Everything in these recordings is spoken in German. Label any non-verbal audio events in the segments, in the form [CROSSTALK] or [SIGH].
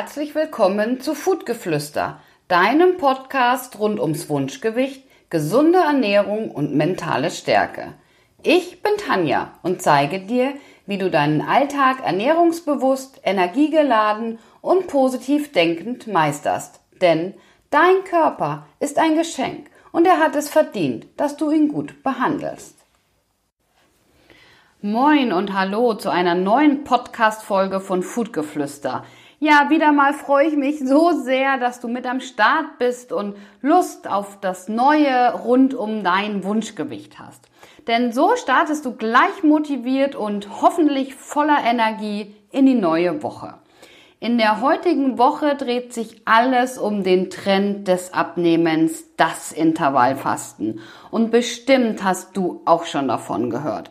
herzlich willkommen zu Foodgeflüster, deinem Podcast rund ums Wunschgewicht, gesunde Ernährung und mentale Stärke. Ich bin Tanja und zeige dir, wie du deinen Alltag ernährungsbewusst, energiegeladen und positiv denkend meisterst. Denn dein Körper ist ein Geschenk und er hat es verdient, dass du ihn gut behandelst. Moin und hallo zu einer neuen Podcast-Folge von Foodgeflüster. Ja, wieder mal freue ich mich so sehr, dass du mit am Start bist und Lust auf das Neue rund um dein Wunschgewicht hast. Denn so startest du gleich motiviert und hoffentlich voller Energie in die neue Woche. In der heutigen Woche dreht sich alles um den Trend des Abnehmens, das Intervallfasten. Und bestimmt hast du auch schon davon gehört.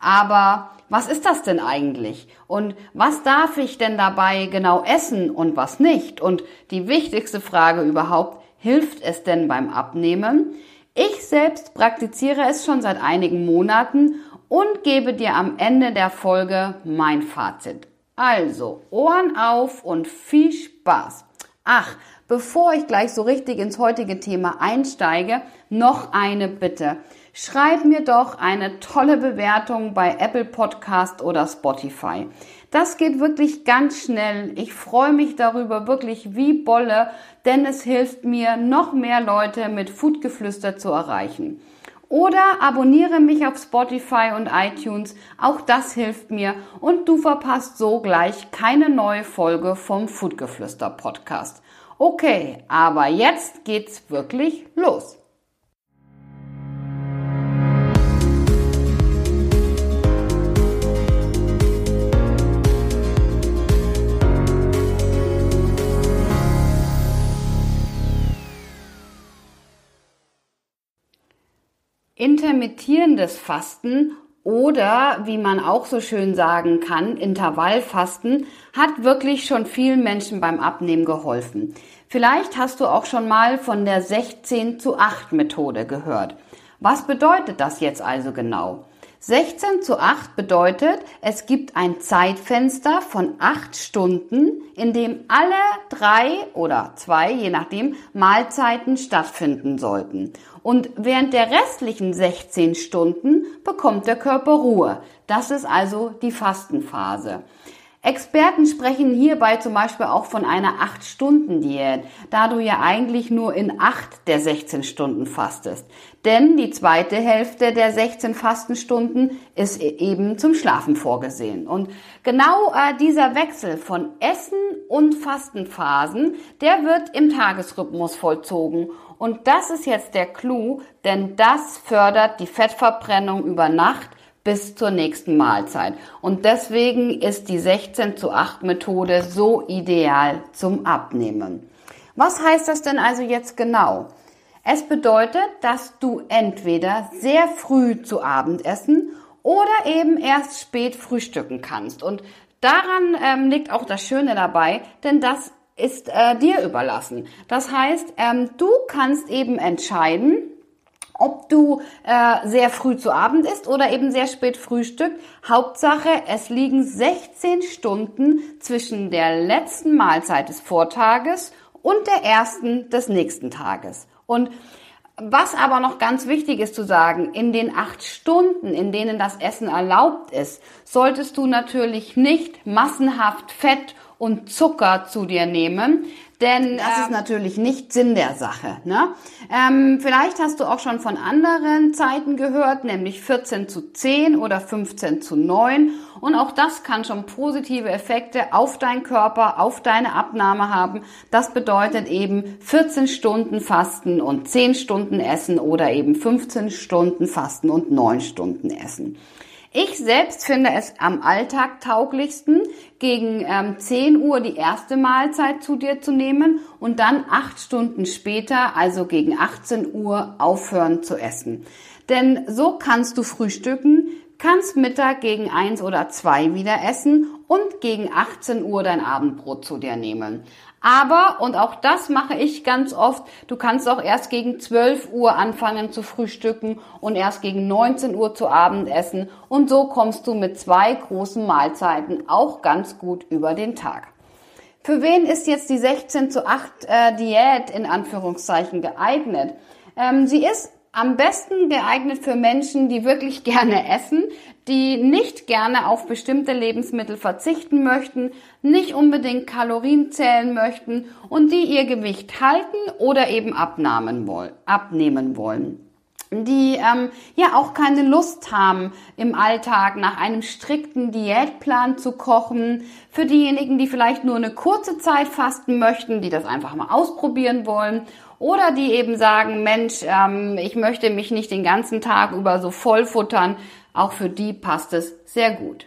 Aber was ist das denn eigentlich? Und was darf ich denn dabei genau essen und was nicht? Und die wichtigste Frage überhaupt, hilft es denn beim Abnehmen? Ich selbst praktiziere es schon seit einigen Monaten und gebe dir am Ende der Folge mein Fazit. Also, Ohren auf und viel Spaß. Ach, bevor ich gleich so richtig ins heutige Thema einsteige, noch eine Bitte. Schreib mir doch eine tolle Bewertung bei Apple Podcast oder Spotify. Das geht wirklich ganz schnell. Ich freue mich darüber wirklich wie Bolle, denn es hilft mir, noch mehr Leute mit Foodgeflüster zu erreichen. Oder abonniere mich auf Spotify und iTunes. Auch das hilft mir und du verpasst so gleich keine neue Folge vom Foodgeflüster Podcast. Okay, aber jetzt geht's wirklich los. Intermittierendes Fasten oder wie man auch so schön sagen kann, Intervallfasten hat wirklich schon vielen Menschen beim Abnehmen geholfen. Vielleicht hast du auch schon mal von der 16 zu 8 Methode gehört. Was bedeutet das jetzt also genau? 16 zu 8 bedeutet, es gibt ein Zeitfenster von 8 Stunden, in dem alle drei oder zwei, je nachdem, Mahlzeiten stattfinden sollten. Und während der restlichen 16 Stunden bekommt der Körper Ruhe. Das ist also die Fastenphase. Experten sprechen hierbei zum Beispiel auch von einer 8-Stunden-Diät, da du ja eigentlich nur in 8 der 16 Stunden fastest. Denn die zweite Hälfte der 16 Fastenstunden ist e- eben zum Schlafen vorgesehen. Und genau äh, dieser Wechsel von Essen und Fastenphasen, der wird im Tagesrhythmus vollzogen. Und das ist jetzt der Clou, denn das fördert die Fettverbrennung über Nacht bis zur nächsten Mahlzeit. Und deswegen ist die 16 zu 8 Methode so ideal zum Abnehmen. Was heißt das denn also jetzt genau? Es bedeutet, dass du entweder sehr früh zu Abend essen oder eben erst spät frühstücken kannst. Und daran ähm, liegt auch das Schöne dabei, denn das ist äh, dir überlassen. Das heißt, ähm, du kannst eben entscheiden, ob du äh, sehr früh zu Abend isst oder eben sehr spät Frühstück. Hauptsache, es liegen 16 Stunden zwischen der letzten Mahlzeit des Vortages und der ersten des nächsten Tages. Und was aber noch ganz wichtig ist zu sagen, in den acht Stunden, in denen das Essen erlaubt ist, solltest du natürlich nicht massenhaft Fett und Zucker zu dir nehmen, denn das ist natürlich nicht Sinn der Sache. Ne? Ähm, vielleicht hast du auch schon von anderen Zeiten gehört, nämlich 14 zu 10 oder 15 zu 9. Und auch das kann schon positive Effekte auf deinen Körper, auf deine Abnahme haben. Das bedeutet eben 14 Stunden Fasten und 10 Stunden Essen oder eben 15 Stunden Fasten und 9 Stunden Essen. Ich selbst finde es am Alltag tauglichsten, gegen ähm, 10 Uhr die erste Mahlzeit zu dir zu nehmen und dann acht Stunden später, also gegen 18 Uhr, aufhören zu essen. Denn so kannst du frühstücken, kannst Mittag gegen eins oder zwei wieder essen und gegen 18 Uhr dein Abendbrot zu dir nehmen. Aber, und auch das mache ich ganz oft, du kannst auch erst gegen 12 Uhr anfangen zu frühstücken und erst gegen 19 Uhr zu Abend essen. Und so kommst du mit zwei großen Mahlzeiten auch ganz gut über den Tag. Für wen ist jetzt die 16 zu 8 äh, Diät in Anführungszeichen geeignet? Ähm, sie ist am besten geeignet für Menschen, die wirklich [LAUGHS] gerne essen, die nicht gerne auf bestimmte Lebensmittel verzichten möchten, nicht unbedingt Kalorien zählen möchten und die ihr Gewicht halten oder eben abnehmen wollen die ähm, ja auch keine Lust haben, im Alltag nach einem strikten Diätplan zu kochen. Für diejenigen, die vielleicht nur eine kurze Zeit fasten möchten, die das einfach mal ausprobieren wollen. Oder die eben sagen, Mensch, ähm, ich möchte mich nicht den ganzen Tag über so voll futtern. Auch für die passt es sehr gut.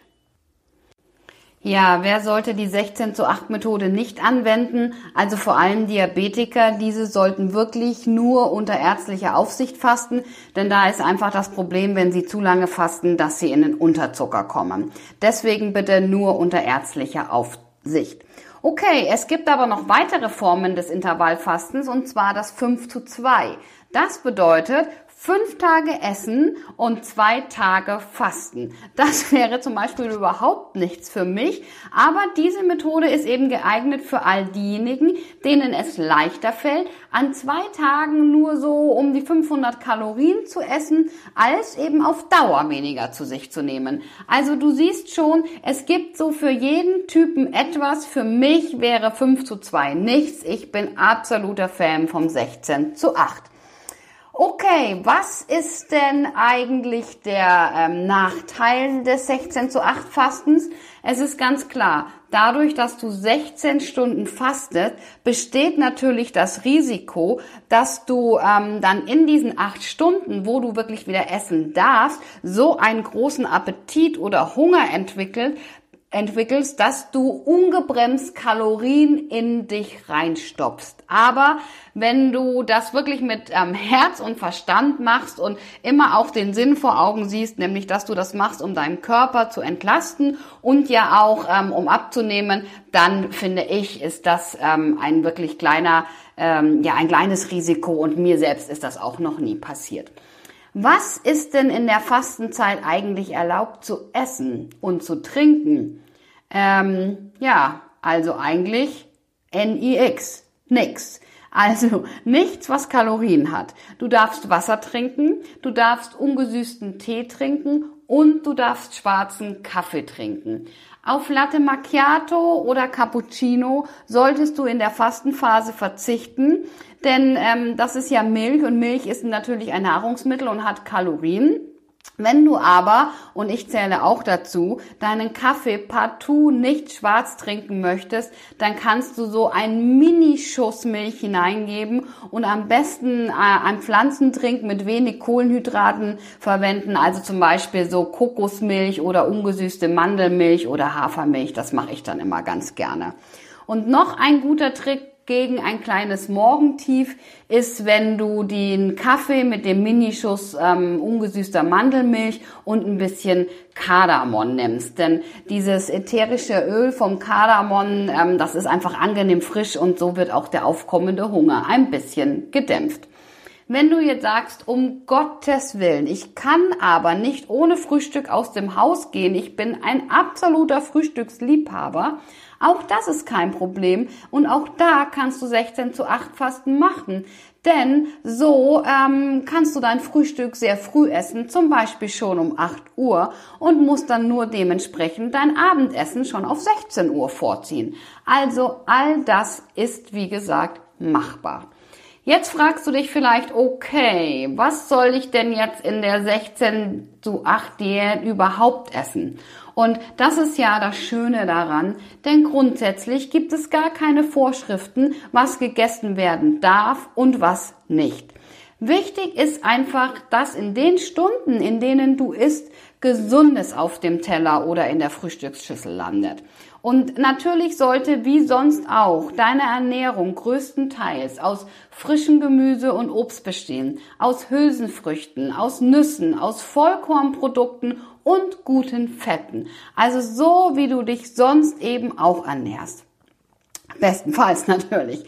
Ja, wer sollte die 16 zu 8 Methode nicht anwenden? Also vor allem Diabetiker. Diese sollten wirklich nur unter ärztlicher Aufsicht fasten, denn da ist einfach das Problem, wenn sie zu lange fasten, dass sie in den Unterzucker kommen. Deswegen bitte nur unter ärztlicher Aufsicht. Okay, es gibt aber noch weitere Formen des Intervallfastens und zwar das 5 zu 2. Das bedeutet, fünf Tage essen und zwei Tage fasten. Das [LAUGHS] wäre zum Beispiel überhaupt nichts für mich, aber diese Methode ist eben geeignet für all diejenigen, denen es leichter fällt, an zwei Tagen nur so um die 500 Kalorien zu essen, als eben auf Dauer weniger zu sich zu nehmen. Also du siehst schon, es gibt so für jeden Typen etwas. Für mich wäre 5 zu 2 nichts. Ich bin absoluter Fan vom 16 zu 8. Okay, was ist denn eigentlich der ähm, Nachteil des 16 zu 8 Fastens? Es ist ganz klar, dadurch, dass du 16 Stunden fastet, besteht natürlich das Risiko, dass du ähm, dann in diesen 8 Stunden, wo du wirklich wieder essen darfst, so einen großen Appetit oder Hunger entwickelt, entwickelst, dass du ungebremst Kalorien in dich reinstopfst. Aber wenn du das wirklich mit ähm, Herz und Verstand machst und immer auch den Sinn vor Augen siehst, nämlich dass du das machst, um deinen Körper zu entlasten und ja auch ähm, um abzunehmen, dann finde ich, ist das ähm, ein wirklich kleiner, ähm, ja, ein kleines Risiko und mir selbst ist das auch noch nie passiert. Was ist denn in der Fastenzeit eigentlich erlaubt zu essen und zu trinken? Ähm, ja, also eigentlich NIX, nix. Also nichts, was Kalorien hat. Du darfst Wasser trinken, du darfst ungesüßten Tee trinken und du darfst schwarzen Kaffee trinken. Auf Latte Macchiato oder Cappuccino solltest du in der Fastenphase verzichten, denn ähm, das ist ja Milch und Milch ist natürlich ein Nahrungsmittel und hat Kalorien. Wenn du aber, und ich zähle auch dazu, deinen Kaffee partout nicht schwarz trinken möchtest, dann kannst du so einen Minischuss Milch hineingeben und am besten äh, einen Pflanzentrink mit wenig Kohlenhydraten verwenden, also zum Beispiel so Kokosmilch oder ungesüßte Mandelmilch oder Hafermilch, das mache ich dann immer ganz gerne. Und noch ein guter Trick, gegen ein kleines Morgentief ist, wenn du den Kaffee mit dem Minischuss ähm, ungesüßter Mandelmilch und ein bisschen Kardamom nimmst. Denn dieses ätherische Öl vom Kardamom, ähm, das ist einfach angenehm frisch und so wird auch der aufkommende Hunger ein bisschen gedämpft. Wenn du jetzt sagst, um Gottes Willen, ich kann aber nicht ohne Frühstück aus dem Haus gehen, ich bin ein absoluter Frühstücksliebhaber, auch das ist kein Problem und auch da kannst du 16 zu 8 Fasten machen. Denn so ähm, kannst du dein Frühstück sehr früh essen, zum Beispiel schon um 8 Uhr und musst dann nur dementsprechend dein Abendessen schon auf 16 Uhr vorziehen. Also all das ist, wie gesagt, machbar. Jetzt fragst du dich vielleicht, okay, was soll ich denn jetzt in der 16 zu 8 Diät überhaupt essen? Und das ist ja das Schöne daran, denn grundsätzlich gibt es gar keine Vorschriften, was gegessen werden darf und was nicht. Wichtig ist einfach, dass in den Stunden, in denen du isst, Gesundes auf dem Teller oder in der Frühstücksschüssel landet. Und natürlich sollte wie sonst auch deine Ernährung größtenteils aus frischem Gemüse und Obst bestehen, aus Hülsenfrüchten, aus Nüssen, aus Vollkornprodukten und guten Fetten. Also so, wie du dich sonst eben auch ernährst. Bestenfalls [LAUGHS] natürlich.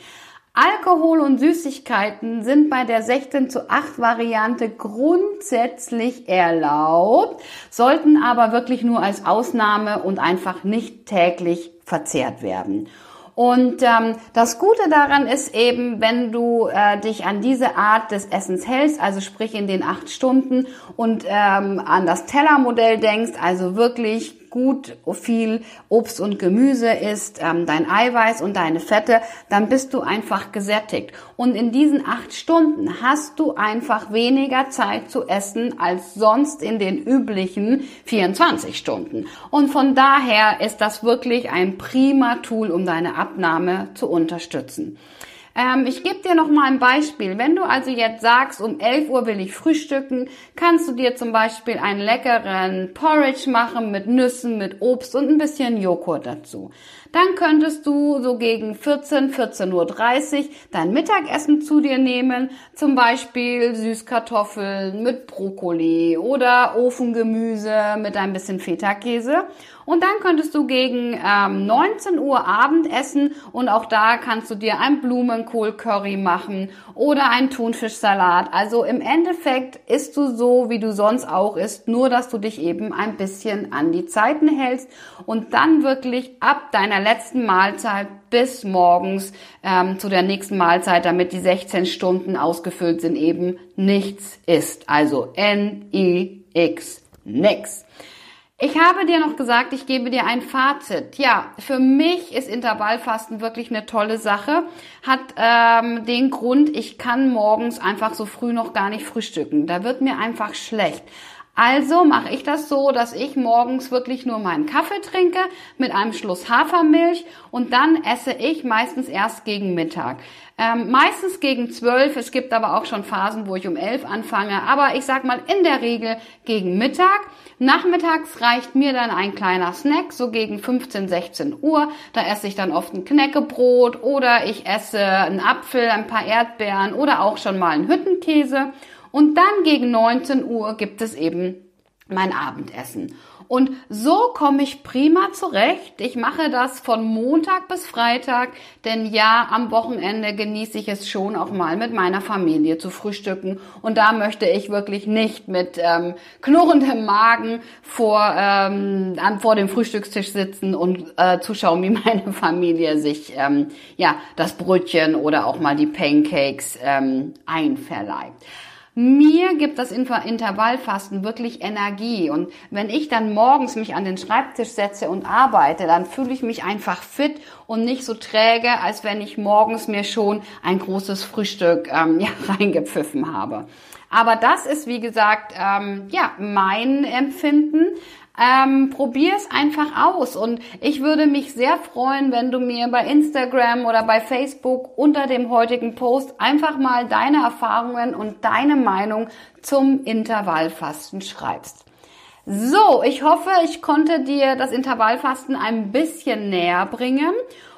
Alkohol und Süßigkeiten sind bei der 16 zu 8 Variante grundsätzlich erlaubt, sollten aber wirklich nur als Ausnahme und einfach nicht täglich verzehrt werden. Und ähm, das Gute daran ist eben, wenn du äh, dich an diese Art des Essens hältst, also sprich in den acht Stunden und ähm, an das Tellermodell denkst, also wirklich gut viel Obst und Gemüse isst, ähm, dein Eiweiß und deine Fette, dann bist du einfach gesättigt. Und in diesen acht Stunden hast du einfach weniger Zeit zu essen als sonst in den üblichen 24 Stunden. Und von daher ist das wirklich ein prima Tool, um deine Abnahme zu unterstützen. Ähm, ich gebe dir noch mal ein Beispiel. Wenn du also jetzt sagst, um 11 Uhr will ich frühstücken, kannst du dir zum Beispiel einen leckeren Porridge machen mit Nüssen, mit Obst und ein bisschen Joghurt dazu. Dann könntest du so gegen 14, 14.30 Uhr dein Mittagessen zu dir nehmen, zum Beispiel Süßkartoffeln mit Brokkoli oder Ofengemüse mit ein bisschen Feta-Käse. Und dann könntest du gegen ähm, 19 Uhr Abendessen und auch da kannst du dir ein Blumenkohl-Curry machen oder ein Thunfischsalat. Also im Endeffekt isst du so, wie du sonst auch isst, nur dass du dich eben ein bisschen an die Zeiten hältst und dann wirklich ab deiner letzten Mahlzeit bis morgens ähm, zu der nächsten Mahlzeit, damit die 16 Stunden ausgefüllt sind, eben nichts isst. Also N-I-X, nix. Ich habe dir noch gesagt, ich gebe dir ein Fazit. Ja, für mich ist Intervallfasten wirklich eine tolle Sache. Hat ähm, den Grund, ich kann morgens einfach so früh noch gar nicht frühstücken. Da wird mir einfach schlecht. Also mache ich das so, dass ich morgens wirklich nur meinen Kaffee trinke mit einem Schluss Hafermilch und dann esse ich meistens erst gegen Mittag. Ähm, meistens gegen zwölf. Es gibt aber auch schon Phasen, wo ich um elf anfange. Aber ich sag mal in der Regel gegen Mittag. Nachmittags reicht mir dann ein kleiner Snack, so gegen 15, 16 Uhr. Da esse ich dann oft ein Knäckebrot oder ich esse einen Apfel, ein paar Erdbeeren oder auch schon mal einen Hüttenkäse. Und dann gegen 19 Uhr gibt es eben mein Abendessen. Und so komme ich prima zurecht. Ich mache das von Montag bis Freitag, denn ja, am Wochenende genieße ich es schon auch mal mit meiner Familie zu frühstücken. Und da möchte ich wirklich nicht mit ähm, knurrendem Magen vor, ähm, vor dem Frühstückstisch sitzen und äh, zuschauen, wie [LAUGHS] meine Familie sich ähm, ja das Brötchen oder auch mal die Pancakes ähm, einverleibt. Mir gibt das Intervallfasten wirklich Energie. Und wenn ich dann morgens mich an den Schreibtisch setze und arbeite, dann fühle ich mich einfach fit und nicht so träge, als wenn ich morgens mir schon ein großes Frühstück ähm, [LAUGHS] ja, reingepfiffen habe. Aber das ist, wie gesagt, ähm, ja, mein Empfinden. Ähm, Probier es einfach aus und ich würde mich sehr freuen, wenn du mir bei Instagram oder bei Facebook unter dem heutigen Post einfach mal deine Erfahrungen und deine Meinung zum Intervallfasten schreibst. So, ich hoffe, ich konnte dir das Intervallfasten ein bisschen näher bringen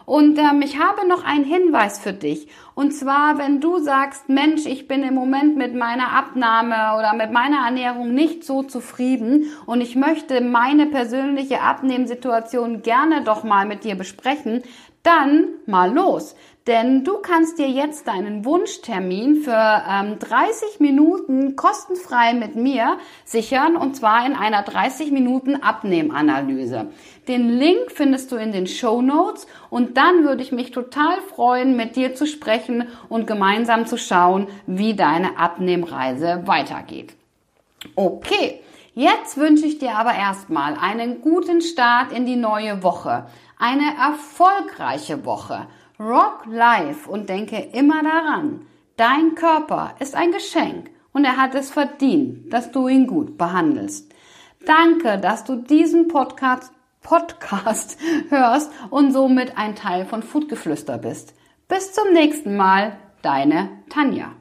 und ähm, ich habe noch einen Hinweis für dich. Und zwar, wenn du sagst, Mensch, ich bin im Moment mit meiner Abnahme oder mit meiner Ernährung nicht so zufrieden und ich möchte meine persönliche Abnehmsituation gerne doch mal mit dir besprechen, dann mal los. Denn du kannst dir jetzt deinen Wunschtermin für ähm, 30 Minuten kostenfrei mit mir sichern und zwar in einer 30 Minuten Abnehmanalyse. Den Link findest du in den Show Notes und dann würde ich mich total freuen, mit dir zu sprechen und gemeinsam zu schauen, wie deine Abnehmreise weitergeht. Okay, jetzt wünsche ich dir aber erstmal einen guten Start in die neue Woche, eine erfolgreiche Woche Rock life und denke immer daran, dein Körper ist ein Geschenk und er hat es verdient, dass du ihn gut behandelst. Danke, dass du diesen Podcast, Podcast [LAUGHS] hörst und somit ein Teil von Foodgeflüster bist. Bis zum nächsten Mal, deine Tanja.